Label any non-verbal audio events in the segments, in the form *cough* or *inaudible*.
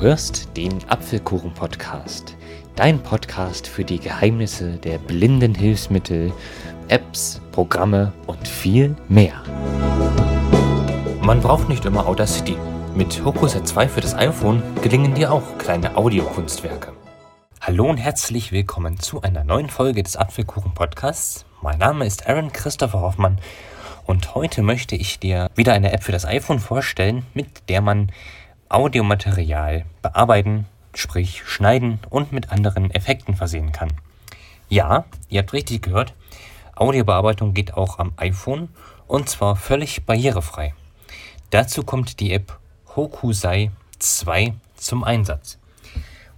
hörst den Apfelkuchen-Podcast, dein Podcast für die Geheimnisse der blinden Hilfsmittel, Apps, Programme und viel mehr. Man braucht nicht immer Audacity. Mit Hokuset 2 für das iPhone gelingen dir auch kleine Audiokunstwerke. Hallo und herzlich willkommen zu einer neuen Folge des Apfelkuchen-Podcasts. Mein Name ist Aaron Christopher Hoffmann und heute möchte ich dir wieder eine App für das iPhone vorstellen, mit der man Audiomaterial bearbeiten, sprich schneiden und mit anderen Effekten versehen kann. Ja, ihr habt richtig gehört, Audiobearbeitung geht auch am iPhone und zwar völlig barrierefrei. Dazu kommt die App Hokusai 2 zum Einsatz.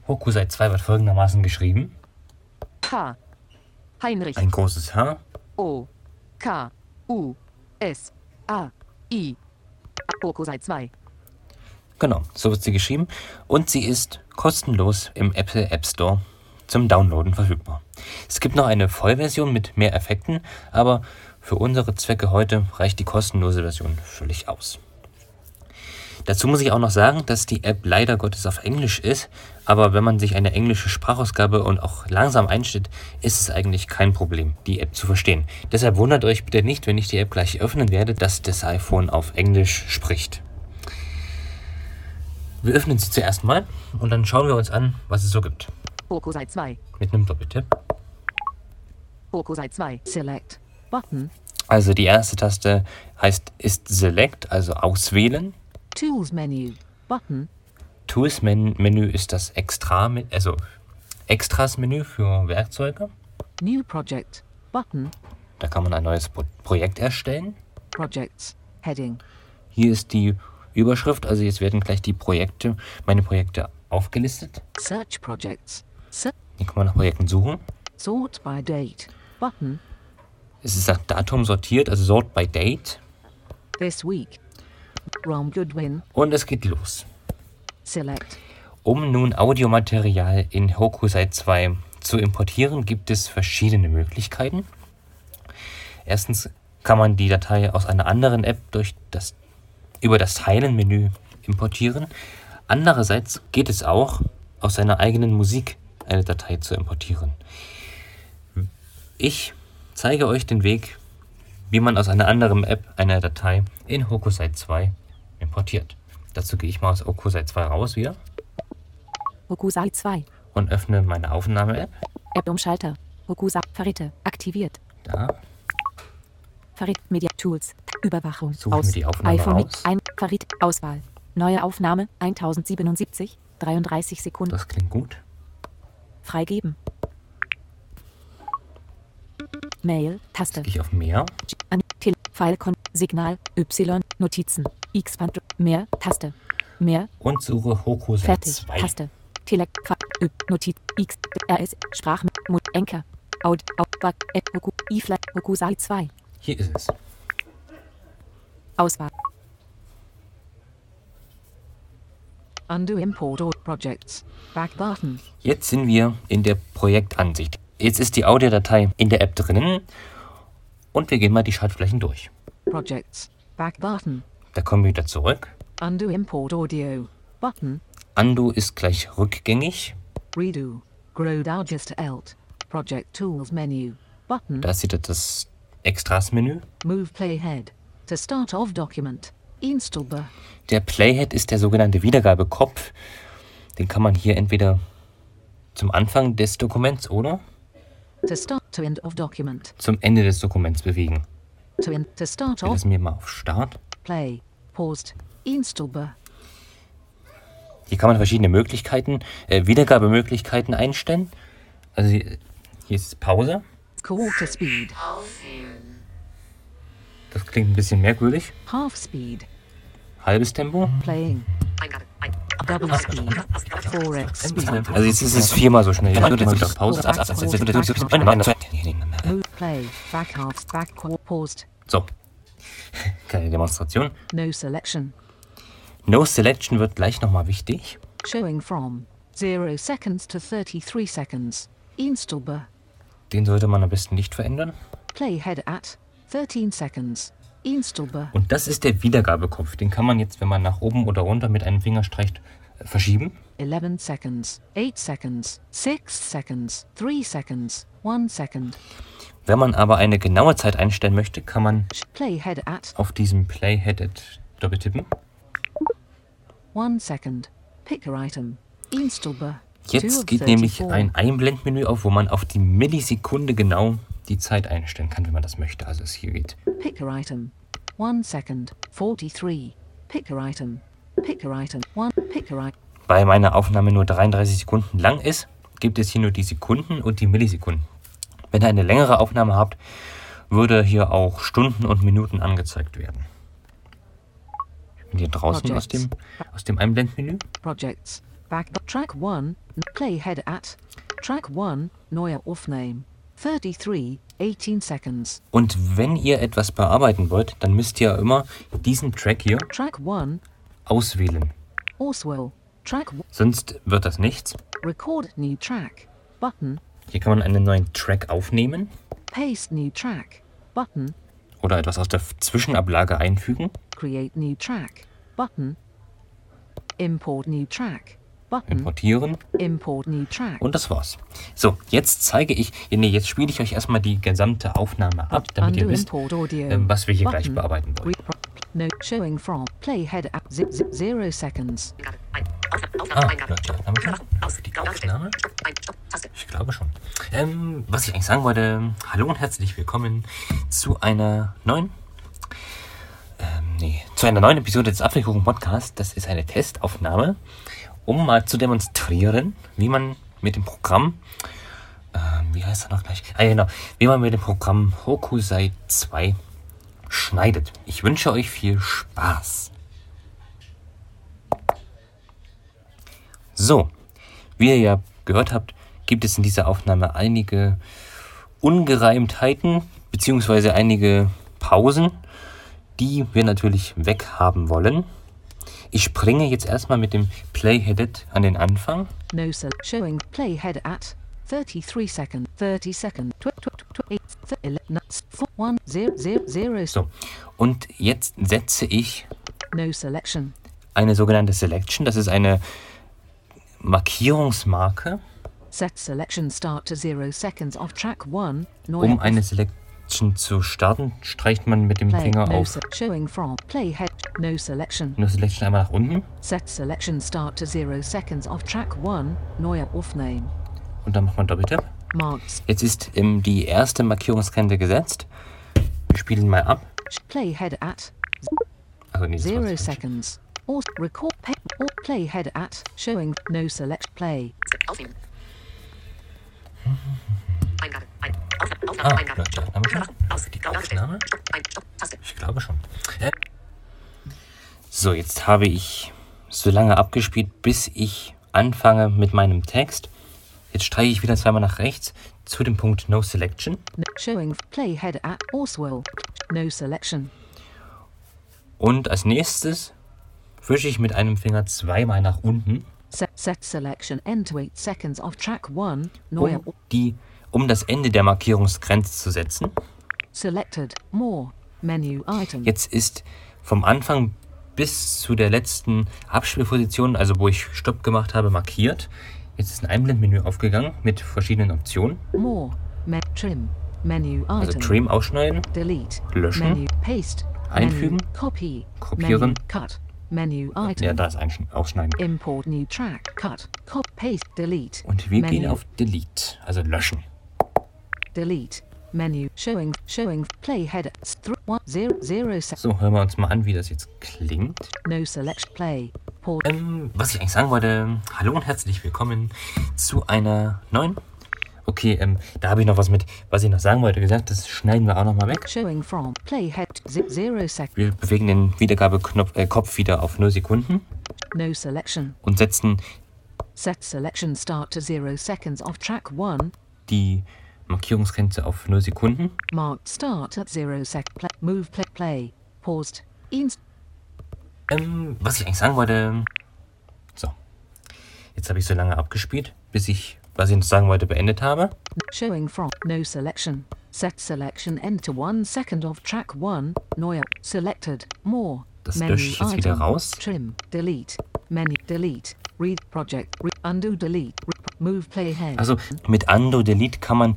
Hokusai 2 wird folgendermaßen geschrieben. H. Heinrich. Ein großes H. O. K. U. S. A. I. Hokusai 2. Genau, so wird sie geschrieben. Und sie ist kostenlos im Apple App Store zum Downloaden verfügbar. Es gibt noch eine Vollversion mit mehr Effekten, aber für unsere Zwecke heute reicht die kostenlose Version völlig aus. Dazu muss ich auch noch sagen, dass die App leider Gottes auf Englisch ist, aber wenn man sich eine englische Sprachausgabe und auch langsam einstellt, ist es eigentlich kein Problem, die App zu verstehen. Deshalb wundert euch bitte nicht, wenn ich die App gleich öffnen werde, dass das iPhone auf Englisch spricht. Wir öffnen sie zuerst mal und dann schauen wir uns an, was es so gibt. Hokusai 2. Mit einem Doppeltipp. Hokusai 2. Select. Button. Also die erste Taste heißt ist Select, also auswählen. Tools Menu. Button. Tools Men Menü ist das Extra, also Extras Menü für Werkzeuge. New Project. Button. Da kann man ein neues Pro Projekt erstellen. Projects. Heading. Hier ist die Überschrift, also jetzt werden gleich die Projekte, meine Projekte aufgelistet. Search Projects. Hier kann man nach Projekten suchen. sort by Date. Button. Es ist nach Datum sortiert, also Sort by Date. This week. Rom Goodwin. Und es geht los. Select. Um nun Audiomaterial in Hokusai 2 zu importieren, gibt es verschiedene Möglichkeiten. Erstens kann man die Datei aus einer anderen App durch das, über das Teilen-Menü importieren. Andererseits geht es auch, aus seiner eigenen Musik eine Datei zu importieren. Ich zeige euch den Weg, wie man aus einer anderen App eine Datei in Hokusai 2 importiert. Dazu gehe ich mal aus Hokusai 2 raus wieder Hokusai 2. und öffne meine Aufnahme-App. App Umschalter. Hokusai Verritte. Aktiviert. Da. Verrit Media Tools. Überwachung. Die Aufnahme iPhone mit ein Verrit Auswahl. Neue Aufnahme 1077. 33 Sekunden. Das klingt gut. Freigeben. Mail. Taste. Gehe ich auf Mehr. An Til File Con Signal Y Notizen X-Band Mehr Taste. Mehr Und suche Hokusai Fertig. 2. Taste. Telek Ö Notiz X RS Sprach Mut Enker Aud Aud Back App Hoku iFly Hokusai 2 Hier ist es. Auswahl. Undo Import or Projects. Back button. Jetzt sind wir in der Projektansicht. Jetzt ist die Audiodatei in der App drinnen und wir gehen mal die Schaltflächen durch. Projects. Back button. Da kommen wir wieder zurück. Undo Import Audio. Button. Undo ist gleich rückgängig. Redo. Grow Digest Alt. Project Tools Menu. Button. Da sieht ihr das Extras-Menü. Move Playhead. To start of document. Installbar. Der Playhead ist der sogenannte Wiedergabekopf. Den kann man hier entweder zum Anfang des Dokuments oder To start to end of document. zum Ende des Dokuments bewegen. To end to start Wir of lassen wir mal auf Start. play. Paused. Installbar. Hier kann man verschiedene Möglichkeiten, äh, Wiedergabemöglichkeiten einstellen. Also hier hier ist Pause. Quarter speed. Das klingt ein bisschen merkwürdig. Half speed. Halbes Tempo. Playing. Double speed. 4x speed. Also jetzt ist es viermal so schnell. Pause. Move play. Back half. Back qu- paused. So. *laughs* Kleine Demonstration. No selection. No Selection wird gleich nochmal wichtig. Showing from 0 seconds to 33 seconds. Installbar. Den sollte man am besten nicht verändern. Playhead at 13 seconds. Und das ist der Wiedergabekopf. Den kann man jetzt, wenn man nach oben oder runter mit einem Finger streicht, verschieben. 11 seconds, 8 seconds, 6 seconds, 3 seconds, 1 second. Wenn man aber eine genaue Zeit einstellen möchte, kann man Playhead at auf diesem Playheaded doppeltippen. 1 second. Picker item. Jetzt geht nämlich ein Einblendmenü auf, wo man auf die Millisekunde genau die Zeit einstellen kann, wenn man das möchte. Also es hier geht. Picker item. 1 second. 43. Picker item. Picker item. 1. Picker item. Weil meine Aufnahme nur 33 Sekunden lang ist, gibt es hier nur die Sekunden und die Millisekunden. Wenn ihr eine längere Aufnahme habt, würde hier auch Stunden und Minuten angezeigt werden. Ich bin hier draußen aus dem, aus dem Einblendmenü. Projects. Back. Track 1. Playhead at. Track 1. Neuer Aufname. 33. 18 seconds. Und wenn ihr etwas bearbeiten wollt, dann müsst ihr immer diesen Track hier Track 1. auswählen. Oswell. Track 1. Sonst wird das nichts. Record new track. Button. Hier kann man einen neuen Track aufnehmen Paste new track. Button. oder etwas aus der Zwischenablage einfügen. Create new track. Button. Import new track. Button. Importieren Import new track. und das war's. So, jetzt zeige ich, nee, jetzt spiele ich euch erstmal die gesamte Aufnahme ab, damit ihr wisst, ähm, was wir hier gleich Button. bearbeiten wollen. No showing from playhead zi- zero seconds. Ah, die Aufnahme schon? Die Aufnahme? Ich glaube schon. Ähm, was ich eigentlich sagen wollte, hallo und herzlich willkommen zu einer neuen, ähm, nee, zu einer neuen Episode des Apfelkuchen Podcast. Das ist eine Testaufnahme, um mal zu demonstrieren, wie man mit dem Programm, ähm, wie heißt er noch gleich? Ah, genau, wie man mit dem Programm Hokusai 2 schneidet. Ich wünsche euch viel Spaß. So, wie ihr ja gehört habt, gibt es in dieser Aufnahme einige Ungereimtheiten beziehungsweise einige Pausen, die wir natürlich weghaben wollen. Ich springe jetzt erstmal mit dem Playheaded an den Anfang. No sel- showing. Playhead at 33 second 30 second tw- tw- tw- eight, th- ele- nuts, four, one, zero, zero, zero, So, und jetzt setze ich no selection. eine sogenannte Selection. Das ist eine Markierungsmarke, set selection start to zero seconds off track 1 um eine Selection zu starten. Streicht man mit dem play Finger no auf se- showing from playhead no selection eine Selection einmal nach unten set selection start to zero seconds off track 1 neuer Aufname und dann macht man Doppeltipp. marks Jetzt ist ähm, die erste Markierungsgrenze gesetzt. Wir spielen mal ab. playhead at Also nee, zero seconds or record pay, or playhead at showing no select play Ah, läuft die Aufnahme schon? Die Aufnahme? Ich glaube schon. Äh. So, jetzt habe ich so lange abgespielt, bis ich anfange mit meinem Text. Jetzt streiche ich wieder zweimal nach rechts zu dem Punkt No Selection. Showing playhead at Oswell. No selection. Und als nächstes wische ich mit einem Finger zweimal nach unten, Set, set selection end to 8 seconds off track 1. Neuer um, die, um das Ende der Markierungsgrenze zu setzen. selected. More. Menu item. Jetzt ist vom Anfang bis zu der letzten Abspielposition, also wo ich Stopp gemacht habe, markiert. Jetzt ist ein Einblendmenü aufgegangen mit verschiedenen Optionen. More. Me trim. Menu item. Also Trim ausschneiden, Delete. Löschen. Menu paste. Einfügen. Menu copy. Kopieren. Menu cut. Menu item. ja, da ist ein Ausschneiden. Import new track. Cut. Cop paste. Delete. Und wir Menu. gehen auf Delete, also löschen. Delete. Menu showing showing zero, zero se- So, hören wir uns mal an, wie das jetzt klingt. no select play. Ähm, was ich eigentlich sagen wollte, hallo und herzlich willkommen zu einer neuen. Okay, ähm, da habe ich noch was mit, was ich noch sagen wollte, gesagt, das schneiden wir auch noch mal weg. Showing from playhead zero sec Wir bewegen den Wiedergabeknopf äh, Kopf wieder auf 0 Sekunden no selection. und setzen Set selection start to zero seconds off track one. die Markierungsgrenze auf 0 Sekunden. Marked start at zero sec. Play, move play play. Paused. Inst Ähm, was ich eigentlich sagen wollte. So. Jetzt habe ich so lange abgespielt, bis ich, was ich noch sagen wollte, beendet habe. showing from no selection. Set selection end to one second of track one. Neuer selected. More. Das lösche ich jetzt wieder raus. Trim. Delete. Menu. Delete. Read project. Re undo delete. Re. Also mit Undo Delete kann man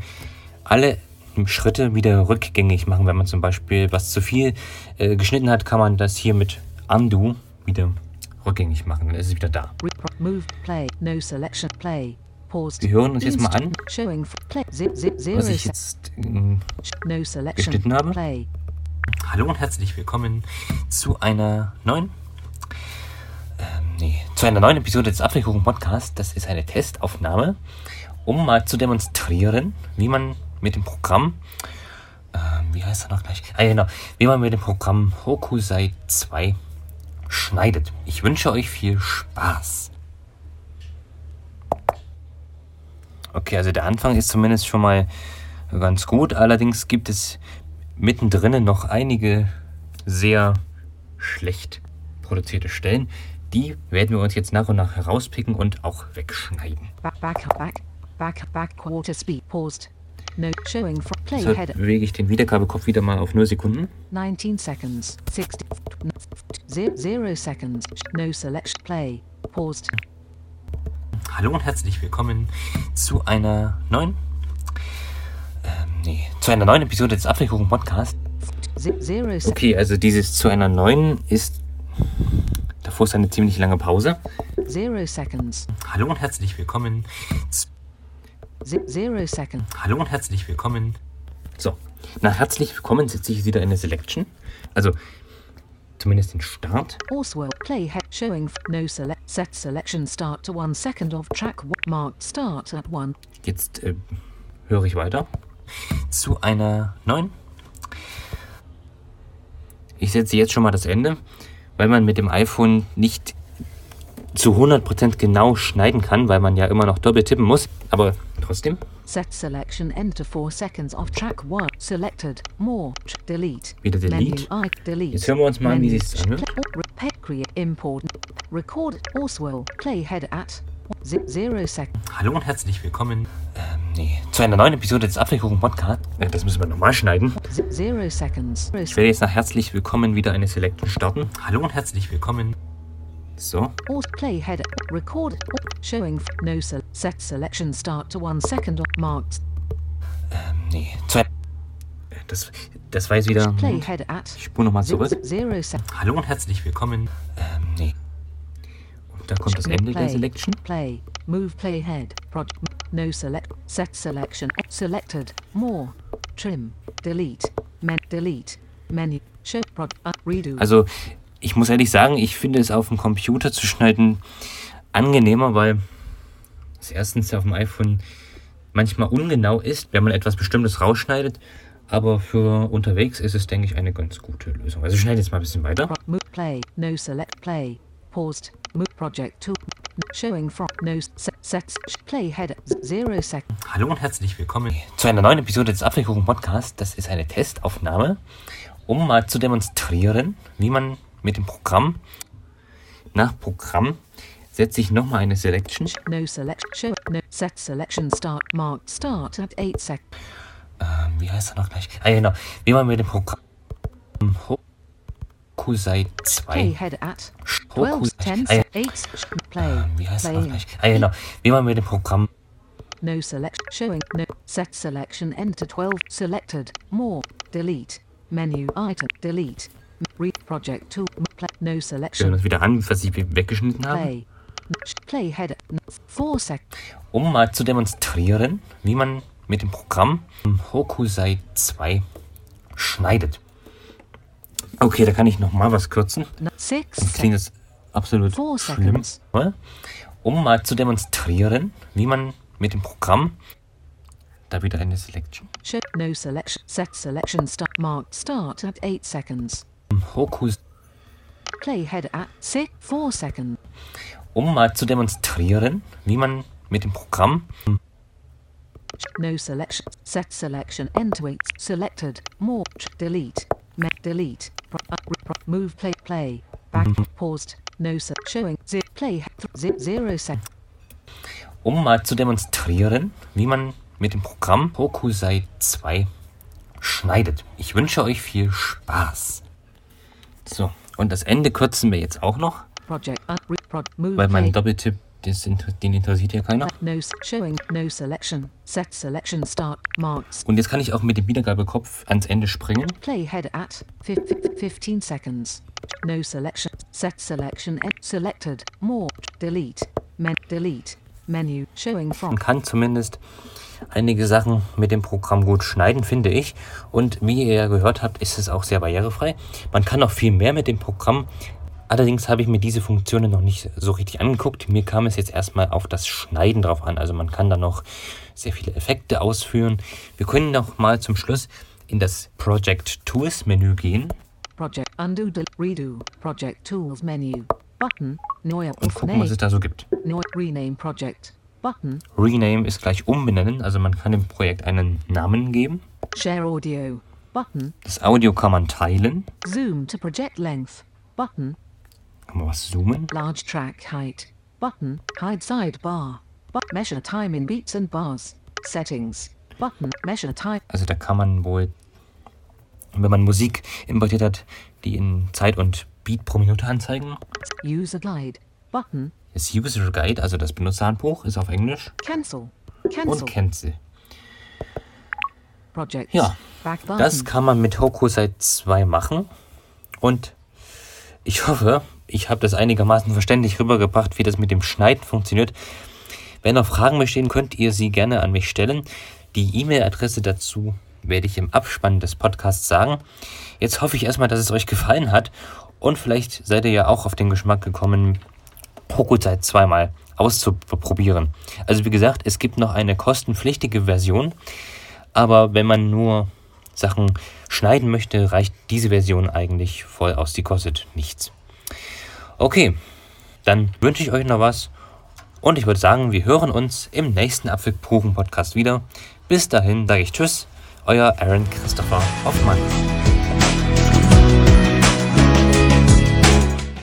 alle Schritte wieder rückgängig machen. Wenn man zum Beispiel was zu viel äh, geschnitten hat, kann man das hier mit Undo wieder rückgängig machen. Dann ist es wieder da. Move play. No selection play. Paused. Wir hören uns jetzt mal an, was ich jetzt. no selection. geschnitten habe. Play. Hallo und herzlich willkommen zu einer neuen. Nee, zu einer neuen Episode des Apfelkuchen Podcast. Das ist eine Testaufnahme, um mal zu demonstrieren, wie man mit dem Programm. Ähm, wie heißt er noch gleich? Ah, genau. Wie man mit dem Programm Hokusai 2 schneidet. Ich wünsche euch viel Spaß. Okay, also der Anfang ist zumindest schon mal ganz gut. Allerdings gibt es mittendrin noch einige sehr schlecht produzierte Stellen. Die werden wir uns jetzt nach und nach herauspicken und auch wegschneiden. Back back back back back quarter speed. Paused. No showing from play Deshalb bewege ich den Wiedergabekopf wieder mal auf 0 Sekunden. 19 seconds. 60. Zero, zero seconds. No selection. Play. Paused. Hallo und herzlich willkommen zu einer neuen. Ähm, nee, zu einer neuen Episode des Apfelkuchen Podcast. Zip zero seconds. Okay, also dieses zu einer neuen ist. Davor ist eine ziemlich lange Pause. Zero seconds. Hallo und herzlich willkommen. zero seconds. Hallo und herzlich willkommen. So, nach herzlich willkommen setze ich wieder eine Selection. Also zumindest den Start. Oswell. Play. Showing. No select. Set selection start to one second of track. Marked start at one. Jetzt äh, höre ich weiter. Zu einer neuen. Ich setze jetzt schon mal das Ende, weil man mit dem iPhone nicht zu 100% genau schneiden kann, weil man ja immer noch doppelt tippen muss. Aber trotzdem. Set selection enter 4 seconds of track 1. Selected. More. Delete. Wieder delete. Menu. I. Delete. Jetzt hören wir uns mal an, wie sich's anhört. Import. Record. Oswell. Play head at. Zip zero seconds. Hallo und herzlich willkommen. Ähm, nee, zu einer neuen Episode des Apfelkuchen Podcast. Äh, das müssen wir nochmal schneiden. Zero seconds. Ich werde jetzt nach herzlich willkommen wieder eine Selection starten. Hallo und herzlich willkommen. So, play head. Record. or Showing. No set selection start to 1 second marked. nee, zu Äh, das, das war jetzt wieder. Play head at. Ich spule nochmal zurück. zero seconds. Hallo und herzlich willkommen. Ähm, nee. Und da kommt das Ende der Selection. Play. Move play head. Project. No select. Set selection. Selected. More. Trim. Delete. Men. Delete. Menu. Show. Project. Uh, redo. Also, ich muss ehrlich sagen, ich finde es auf dem Computer zu schneiden angenehmer, weil es erstens auf dem iPhone manchmal ungenau ist, wenn man etwas Bestimmtes rausschneidet. Aber für unterwegs ist es, denke ich, eine ganz gute Lösung. Also schneide jetzt mal ein bisschen weiter. Play. No select. Play. Paused. Move project 2. Showing from. No set. Hallo und herzlich willkommen zu einer neuen Episode des Apfelkuchen Podcast. Das ist eine Testaufnahme, um mal zu demonstrieren, wie man mit dem Programm nach Programm setze ich nochmal eine Selection. No select. Show. No set selection start. Marked start at 8 seconds. Ähm, wie heißt er noch gleich? Ah, genau. Wie man mit dem Programm Hokusai 2. Play head at 12, Hokusai. 10, Ah, ja. 8, play, Ähm, wie heißt playing, gleich? Ah, genau. Wie man mit dem Programm no select, showing, no, set selection, enter 12, selected, more, delete, menu, item, delete, read project 2, play, no selection, uns wieder an, was ich weggeschnitten habe. play, play head, 4 sec, Um mal zu demonstrieren, wie man mit dem Programm Hokusai 2 schneidet. Okay, da kann ich nochmal was kürzen. 6 Das klingt jetzt absolut schlimm. Um mal zu demonstrieren, wie man mit dem Programm da wieder eine Selection no selection, set selection, start, marked start at 8 seconds, Hokus play head at 6, 4 seconds, um mal zu demonstrieren, wie man mit dem Programm No selection. Set selection. Enter eight. Selected. More. Delete. Delete. Move. Play. Play. Back. Paused. No set. Showing. Zip. Play. Zip. Zero sec. um mal zu demonstrieren, wie man mit dem Programm Hokusai 2 schneidet. Ich wünsche euch viel Spaß. So, und das Ende kürzen wir jetzt auch noch, Project. Uh, re- pro- move. weil mein. Doppeltipp das, den interessiert ja keiner. No s- showing. No selection. Set selection start. Marks. Und jetzt kann ich auch mit dem Wiedergabekopf ans Ende springen. Playhead at fif- fif- 15 seconds. No selection. Set selection. Selected. More. Delete. Men. Delete. Menu. Showing from. Man kann zumindest einige Sachen mit dem Programm gut schneiden, finde ich. Und wie ihr ja gehört habt, ist es auch sehr barrierefrei. Man kann auch viel mehr mit dem Programm. Allerdings habe ich mir diese Funktionen noch nicht so richtig angeguckt. Mir kam es jetzt erstmal auf das Schneiden drauf an. Also man kann da noch sehr viele Effekte ausführen. Wir können noch mal zum Schluss in das Project Tools Menü gehen Project. Undo. Redo. Project Tools menu. Button. Neue. und gucken, was es da so gibt. Neu. Rename Project. Button. Rename ist gleich umbenennen, also man kann dem Projekt einen Namen geben. Share Audio. Button. Das Audio kann man teilen. Zoom to project length. Button. Kann man was zoomen. Large track height. Button. Hide sidebar. But measure time in beats and bars. Settings. Button. Measure time. Also da kann man wohl, wenn man Musik importiert hat, die in Zeit und Beat pro Minute anzeigen. User guide. Button. Das User Guide, also das Benutzerhandbuch, ist auf Englisch Cancel. und Cancel. Cancel. Projects. Ja. Das kann man mit Hokusai 2 machen. Und ich hoffe, ich habe das einigermaßen verständlich rübergebracht, wie das mit dem Schneiden funktioniert. Wenn noch Fragen bestehen, könnt ihr sie gerne an mich stellen. Die E-Mail-Adresse dazu werde ich im Abspann des Podcasts sagen. Jetzt hoffe ich erstmal, dass es euch gefallen hat. Und vielleicht seid ihr ja auch auf den Geschmack gekommen, Hokusai zweimal auszuprobieren. Also wie gesagt, es gibt noch eine kostenpflichtige Version. Aber wenn man nur Sachen schneiden möchte, reicht diese Version eigentlich voll aus. Die kostet nichts. Okay, dann wünsche ich euch noch was. Und ich würde sagen, wir hören uns im nächsten Apfelkuchen-Podcast wieder. Bis dahin sage ich Tschüss, euer Aaron Christopher Hoffmann.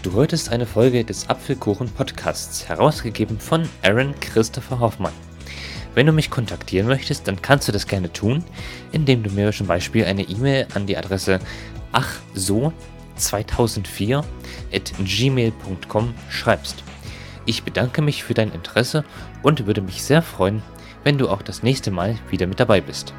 Du hörtest eine Folge des Apfelkuchen-Podcasts, herausgegeben von Aaron Christopher Hoffmann. Wenn du mich kontaktieren möchtest, dann kannst du das gerne tun, indem du mir zum Beispiel eine E-Mail an die Adresse achso2004 at gmail.com schreibst. Ich bedanke mich für dein Interesse und würde mich sehr freuen, wenn du auch das nächste Mal wieder mit dabei bist.